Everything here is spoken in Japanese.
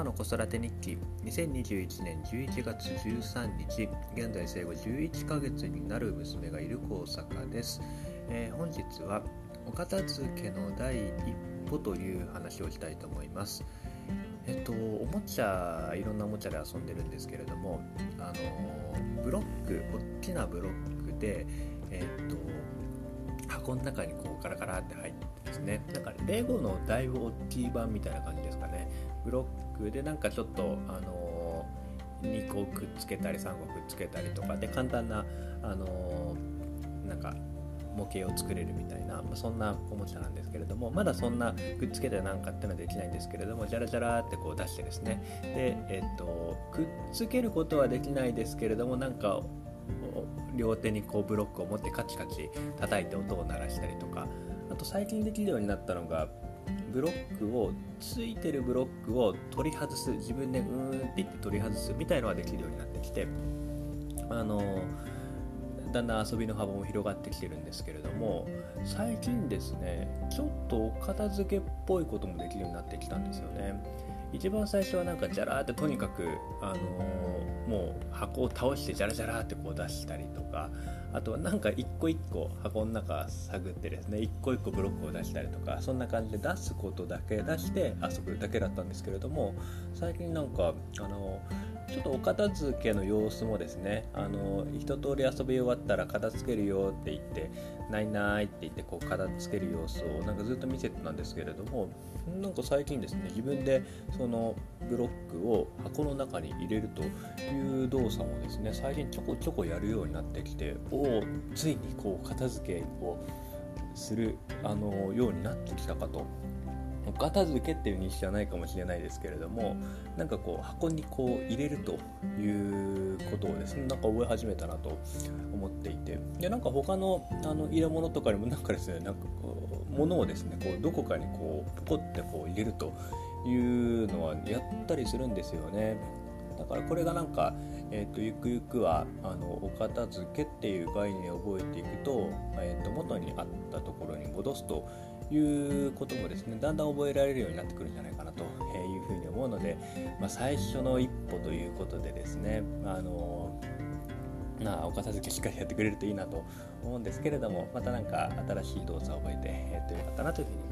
カの子育て日記。2021年11月13日。現在生後11ヶ月になる娘がいる高坂です、えー、本日はお片付けの第一歩という話をしたいと思います。えっとおもちゃいろんなおもちゃで遊んでるんですけれどもあのブロック大きなブロックでえっと箱の中にこうガラガラって入ってですね。なんかレゴのだいぶ大きい版みたいな感じですかね。ブロックでなんかちょっとあの2個くっつけたり3個くっつけたりとかで簡単なあのなんか模型を作れるみたいな、ま、そんなおもちゃなんですけれどもまだそんなくっつけてなんかっていうのはできないんですけれどもジャラジャラってこう出してですね。で、えっとくっつけることはできないですけれどもなんか両手にこうブロックを持ってカチカチ叩いて音を鳴らしたりとかあと最近できるようになったのがブロックをついてるブロックを取り外す自分でうーんピッて取り外すみたいのができるようになってきてあのだんだん遊びの幅も広がってきてるんですけれども最近ですねちょっとお片付けっぽいこともできるようになってきたんですよね。一番最初はなんかジャラーってとにかく、あのー、もう箱を倒してジャラジャラってこう出したりとかあとはなんか一個一個箱の中探ってですね一個一個ブロックを出したりとかそんな感じで出すことだけ出して遊ぶだけだったんですけれども最近なんかあのちょっとお片付けの様子もですねあの一通り遊び終わったら片付けるよって言ってないないって言ってこう片付ける様子をなんかずっと見せてたんですけれどもなんか最近ですね自分でそのブロックを箱の中に入れるという動作もですね最近ちょこちょこやるようになってきておおついにこう片付けをするあのようになってきたかとお片付けっていう認識はないかもしれないですけれどもなんかこう箱にこう入れるということをですねなんか覚え始めたなと思っていて。でなんか他のあの入れ物とかにもなんかですねなんかこう物をですねこうどこかにこうポコってこう入れるというのはやったりするんですよねだからこれがなんか、えーと、ゆくゆくはあのお片付けっていう概念を覚えていくと,、えーと元にあったところに戻すということもですねだんだん覚えられるようになってくるんじゃないかなというふうに思うので、まあ、最初の一歩ということでですねあのまあ、お片付けしっかりやってくれるといいなと思うんですけれどもまた何か新しい動作を覚えて、えー、とよかったなというふうに。